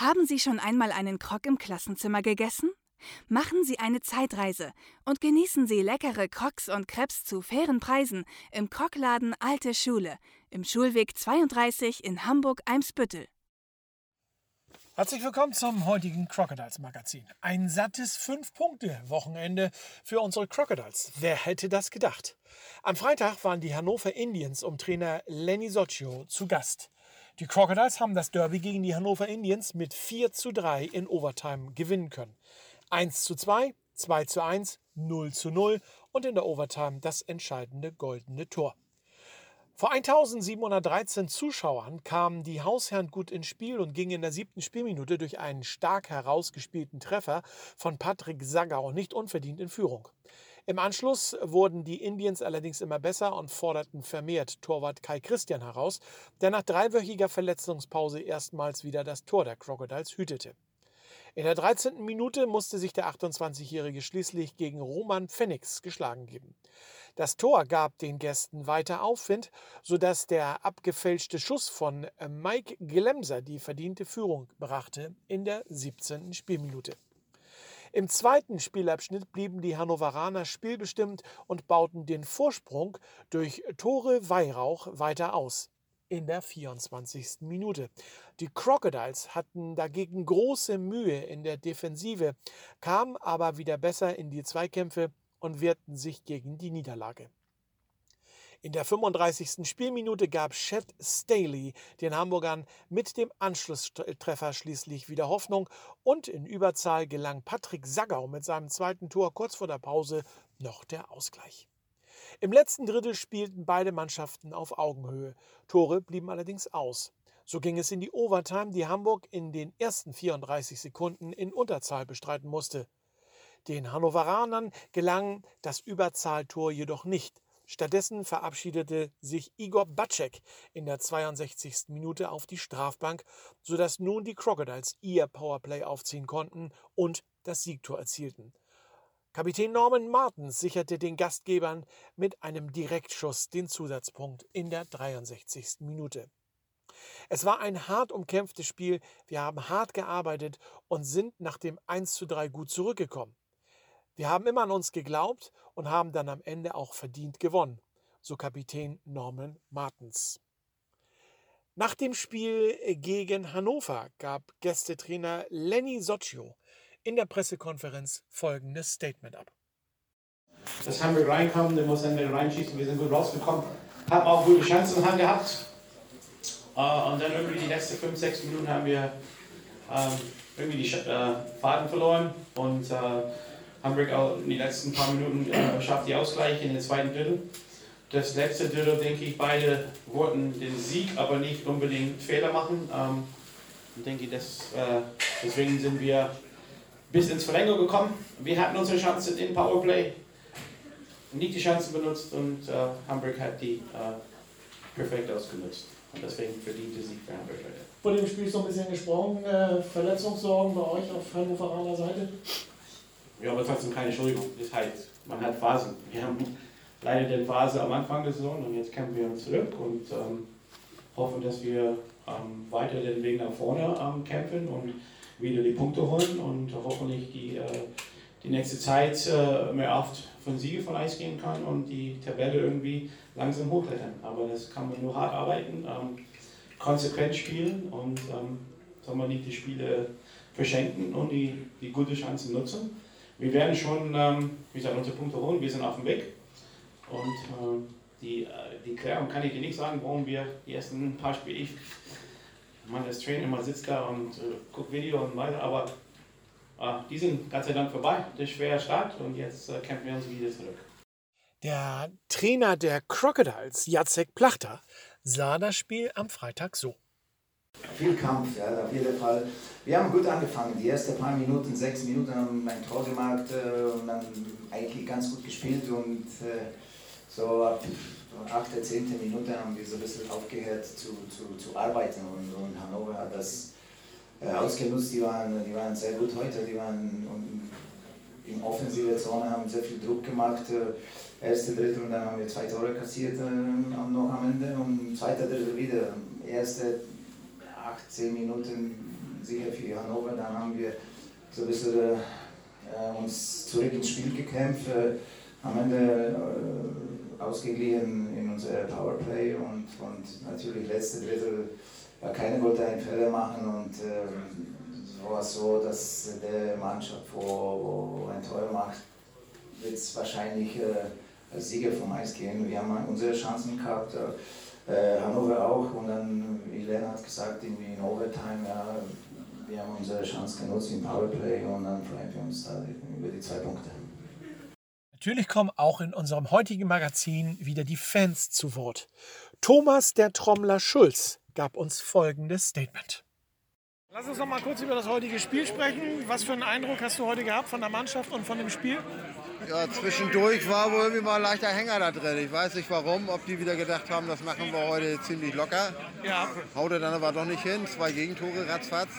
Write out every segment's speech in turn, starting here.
Haben Sie schon einmal einen Krog im Klassenzimmer gegessen? Machen Sie eine Zeitreise und genießen Sie leckere Crocs und Crepes zu fairen Preisen im Krogladen Alte Schule im Schulweg 32 in Hamburg-Eimsbüttel. Herzlich willkommen zum heutigen Crocodiles Magazin. Ein sattes 5-Punkte-Wochenende für unsere Crocodiles. Wer hätte das gedacht? Am Freitag waren die Hannover Indians um Trainer Lenny Soccio zu Gast. Die Crocodiles haben das Derby gegen die Hannover Indians mit 4 zu 3 in Overtime gewinnen können. 1 zu 2, 2 zu 1, 0 zu 0 und in der Overtime das entscheidende goldene Tor. Vor 1713 Zuschauern kamen die Hausherren gut ins Spiel und gingen in der siebten Spielminute durch einen stark herausgespielten Treffer von Patrick Sagau nicht unverdient in Führung. Im Anschluss wurden die Indians allerdings immer besser und forderten vermehrt Torwart Kai Christian heraus, der nach dreiwöchiger Verletzungspause erstmals wieder das Tor der Crocodiles hütete. In der 13. Minute musste sich der 28-Jährige schließlich gegen Roman Pfennigs geschlagen geben. Das Tor gab den Gästen weiter Aufwind, sodass der abgefälschte Schuss von äh, Mike Glemser die verdiente Führung brachte in der 17. Spielminute. Im zweiten Spielabschnitt blieben die Hannoveraner spielbestimmt und bauten den Vorsprung durch Tore Weihrauch weiter aus in der 24. Minute. Die Crocodiles hatten dagegen große Mühe in der Defensive, kamen aber wieder besser in die Zweikämpfe und wehrten sich gegen die Niederlage. In der 35. Spielminute gab Chet Staley den Hamburgern mit dem Anschlusstreffer schließlich wieder Hoffnung und in Überzahl gelang Patrick Saggau mit seinem zweiten Tor kurz vor der Pause noch der Ausgleich. Im letzten Drittel spielten beide Mannschaften auf Augenhöhe. Tore blieben allerdings aus. So ging es in die Overtime, die Hamburg in den ersten 34 Sekunden in Unterzahl bestreiten musste. Den Hannoveranern gelang das Überzahltor jedoch nicht. Stattdessen verabschiedete sich Igor Batschek in der 62. Minute auf die Strafbank, sodass nun die Crocodiles ihr Powerplay aufziehen konnten und das Siegtor erzielten. Kapitän Norman Martens sicherte den Gastgebern mit einem Direktschuss den Zusatzpunkt in der 63. Minute. Es war ein hart umkämpftes Spiel, wir haben hart gearbeitet und sind nach dem 1 zu 3 gut zurückgekommen. Wir haben immer an uns geglaubt und haben dann am Ende auch verdient gewonnen, so Kapitän Norman Martens. Nach dem Spiel gegen Hannover gab Gästetrainer Lenny Soccio in der Pressekonferenz folgendes Statement ab. Dass Hamburg reinkommen, den muss Ende reinschießen, wir sind gut rausgekommen, haben auch gute Chancen haben gehabt. Uh, und dann irgendwie die letzten 5, 6 Minuten haben wir uh, irgendwie die uh, Faden verloren und Hamburg auch in den letzten paar Minuten äh, schafft die Ausgleich in den zweiten Drittel. Das letzte Drittel, denke ich, beide wollten den Sieg, aber nicht unbedingt Fehler machen. Ähm, ich denke, das, äh, deswegen sind wir bis ins Verlängerung gekommen. Wir hatten unsere Chancen in Powerplay, nicht die Chancen benutzt und äh, Hamburg hat die äh, perfekt ausgenutzt. Und deswegen verdient der Sieg für Hamburg heute. Vor dem Spiel ist noch ein bisschen gesprochen. Äh, Verletzungssorgen bei euch auf Hannoveraner Seite? Ja, aber trotzdem keine Entschuldigung. Das heißt, man hat Phasen. Wir haben leider die Phase am Anfang der Saison und jetzt kämpfen wir uns zurück und ähm, hoffen, dass wir ähm, weiter den Weg nach vorne ähm, kämpfen und wieder die Punkte holen und hoffentlich die, äh, die nächste Zeit äh, mehr oft von Siege von Eis gehen kann und die Tabelle irgendwie langsam hochklettern. Aber das kann man nur hart arbeiten, ähm, konsequent spielen und ähm, soll man nicht die Spiele verschenken und die, die gute Chancen nutzen. Wir werden schon, ähm, wie gesagt, unsere Punkte holen. Wir sind auf dem Weg. Und äh, die, äh, die Klärung kann ich dir nicht sagen, warum wir die ersten paar Spiele, ich, man als Trainer immer sitzt da und äh, guckt Video und weiter, aber äh, die sind Gott sei Dank vorbei. Der schwere Start und jetzt äh, kämpfen wir uns wieder zurück. Der Trainer der Crocodiles, Jacek Plachter, sah das Spiel am Freitag so. Viel Kampf, ja, auf jeden Fall. Wir haben gut angefangen. Die ersten paar Minuten, sechs Minuten haben wir ein Tor gemacht äh, und dann eigentlich ganz gut gespielt und äh, so ab achte, zehnte Minute haben wir so ein bisschen aufgehört zu, zu, zu arbeiten und, und Hannover hat das äh, ausgenutzt. Die waren, die waren sehr gut heute, die waren in offensive Zone, haben sehr viel Druck gemacht. Äh, erste Drittel und dann haben wir zwei Tore kassiert äh, noch am Ende und zweiter Drittel wieder. Erste 18 Minuten sicher für Hannover. Dann haben wir so ein bisschen äh, uns zurück ins Spiel gekämpft, äh, am Ende äh, ausgeglichen in unser Powerplay und, und natürlich letzte Drittel war keine wollte einen Fehler machen und äh, war es so, dass der Mannschaft, wo, wo ein Tor macht, wird wahrscheinlich äh, als Sieger vom Eis gehen. Wir haben unsere Chancen gehabt, äh, Hannover auch und dann, wie Lena hat gesagt, irgendwie in Overtime, ja, wir haben unsere Chance genutzt im Powerplay und dann freuen wir uns da über die zwei Punkte. Natürlich kommen auch in unserem heutigen Magazin wieder die Fans zu Wort. Thomas der Trommler Schulz gab uns folgendes Statement. Lass uns noch mal kurz über das heutige Spiel sprechen. Was für einen Eindruck hast du heute gehabt von der Mannschaft und von dem Spiel? Ja, zwischendurch war wohl irgendwie mal ein leichter Hänger da drin. Ich weiß nicht warum, ob die wieder gedacht haben, das machen wir heute ziemlich locker. Ja. Haute dann aber doch nicht hin. Zwei Gegentore, ratzfatz.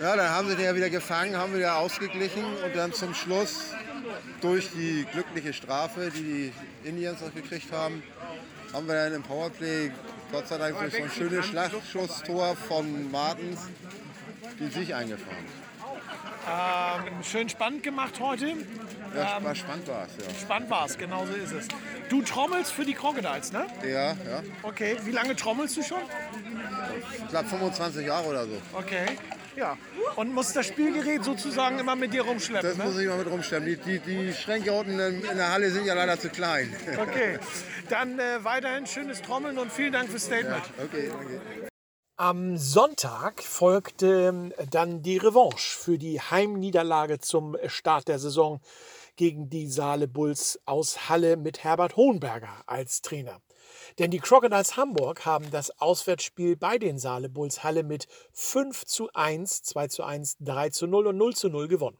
Ja, dann haben sie den ja wieder gefangen, haben wieder ausgeglichen und dann zum Schluss durch die glückliche Strafe, die die Indians auch gekriegt haben, haben wir dann im Powerplay Gott sei Dank durch so ein schönes Schlagschusstor von Martens den Sieg eingefahren. Ähm, schön spannend gemacht heute. Ja, war spannend war es, ja. Spannend war es, genau so ist es. Du trommelst für die Crocodiles, ne? Ja, ja. Okay, wie lange trommelst du schon? Ich glaube 25 Jahre oder so. Okay, ja. Und musst das Spielgerät sozusagen immer mit dir rumschleppen, Das ne? muss ich mal mit rumstellen. Die, die, die Schränke unten in, in der Halle sind ja leider zu klein. Okay, dann äh, weiterhin schönes Trommeln und vielen Dank fürs Statement. Okay, danke. Am Sonntag folgte ähm, dann die Revanche für die Heimniederlage zum Start der Saison gegen die Saale Bulls aus Halle mit Herbert Hohenberger als Trainer. Denn die Crocodiles Hamburg haben das Auswärtsspiel bei den Saale Bulls Halle mit 5 zu 1, 2 zu 1, 3 zu 0 und 0 zu 0 gewonnen.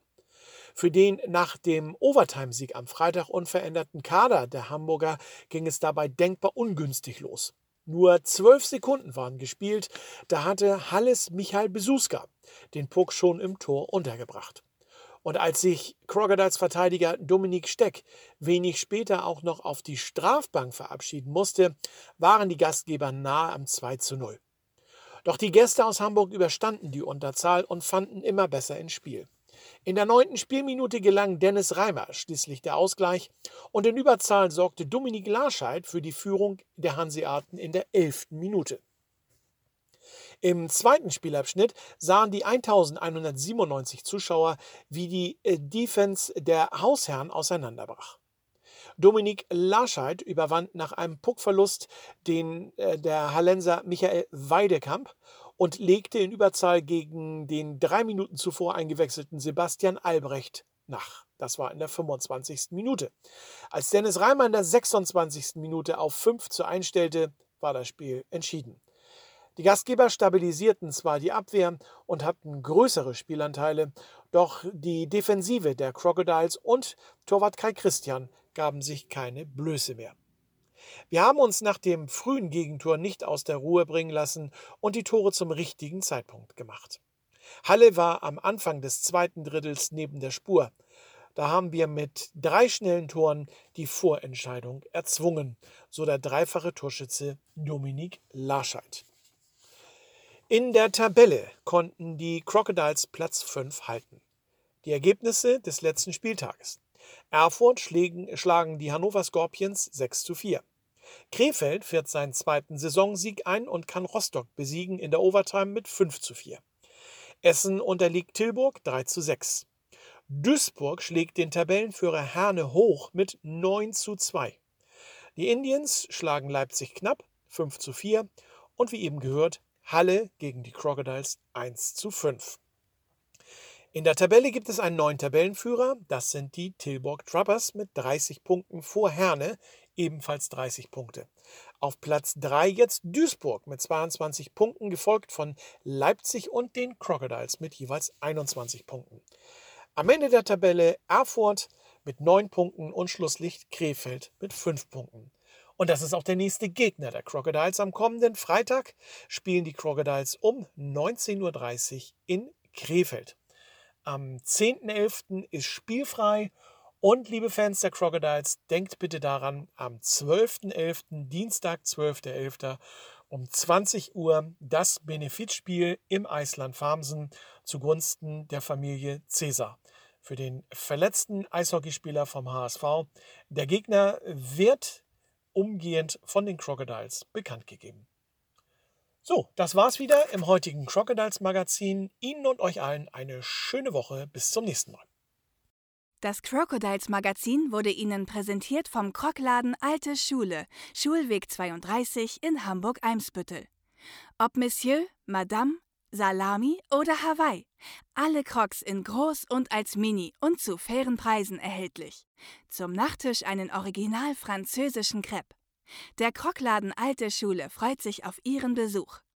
Für den nach dem Overtime-Sieg am Freitag unveränderten Kader der Hamburger ging es dabei denkbar ungünstig los. Nur zwölf Sekunden waren gespielt, da hatte Halles Michael Besuska den Puck schon im Tor untergebracht. Und als sich Crocodiles Verteidiger Dominik Steck wenig später auch noch auf die Strafbank verabschieden musste, waren die Gastgeber nahe am 2 zu 0. Doch die Gäste aus Hamburg überstanden die Unterzahl und fanden immer besser ins Spiel. In der neunten Spielminute gelang Dennis Reimer schließlich der Ausgleich und in Überzahl sorgte Dominik Larscheid für die Führung der Hanseaten in der elften Minute. Im zweiten Spielabschnitt sahen die 1197 Zuschauer, wie die äh, Defense der Hausherren auseinanderbrach. Dominik Larscheid überwand nach einem Puckverlust den äh, der Hallenser Michael Weidekamp und legte in Überzahl gegen den drei Minuten zuvor eingewechselten Sebastian Albrecht nach. Das war in der 25. Minute. Als Dennis Reimer in der 26. Minute auf 5 zu 1 stellte, war das Spiel entschieden. Die Gastgeber stabilisierten zwar die Abwehr und hatten größere Spielanteile, doch die Defensive der Crocodiles und Torwart Kai Christian gaben sich keine Blöße mehr. Wir haben uns nach dem frühen Gegentor nicht aus der Ruhe bringen lassen und die Tore zum richtigen Zeitpunkt gemacht. Halle war am Anfang des zweiten Drittels neben der Spur. Da haben wir mit drei schnellen Toren die Vorentscheidung erzwungen, so der dreifache Torschütze Dominik Larscheid. In der Tabelle konnten die Crocodiles Platz 5 halten. Die Ergebnisse des letzten Spieltages. Erfurt schlägen, schlagen die Hannover Scorpions 6 zu 4. Krefeld fährt seinen zweiten Saisonsieg ein und kann Rostock besiegen in der Overtime mit 5 zu 4. Essen unterliegt Tilburg 3 zu 6. Duisburg schlägt den Tabellenführer Herne hoch mit 9 zu 2. Die Indians schlagen Leipzig knapp 5 zu 4 und wie eben gehört, Halle gegen die Crocodiles 1 zu 5. In der Tabelle gibt es einen neuen Tabellenführer, das sind die Tilburg Trappers mit 30 Punkten vor Herne, ebenfalls 30 Punkte. Auf Platz 3 jetzt Duisburg mit 22 Punkten, gefolgt von Leipzig und den Crocodiles mit jeweils 21 Punkten. Am Ende der Tabelle Erfurt mit 9 Punkten und Schlusslicht Krefeld mit 5 Punkten. Und das ist auch der nächste Gegner der Crocodiles. Am kommenden Freitag spielen die Crocodiles um 19.30 Uhr in Krefeld. Am 10.11. ist spielfrei. Und liebe Fans der Crocodiles, denkt bitte daran, am 12.11., Dienstag, 12.11., um 20 Uhr das Benefizspiel im Eisland Farmsen zugunsten der Familie Cäsar für den verletzten Eishockeyspieler vom HSV. Der Gegner wird umgehend von den Crocodiles bekannt gegeben. So, das war's wieder im heutigen Crocodiles Magazin. Ihnen und euch allen eine schöne Woche. Bis zum nächsten Mal. Das Crocodiles Magazin wurde Ihnen präsentiert vom Krockladen Alte Schule, Schulweg 32 in Hamburg-Eimsbüttel. Ob Monsieur, Madame, Salami oder Hawaii. Alle Crocs in groß und als Mini und zu fairen Preisen erhältlich. Zum Nachtisch einen original französischen Crepe. Der Krockladen Alte Schule freut sich auf Ihren Besuch.